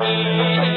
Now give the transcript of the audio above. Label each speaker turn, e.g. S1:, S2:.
S1: me.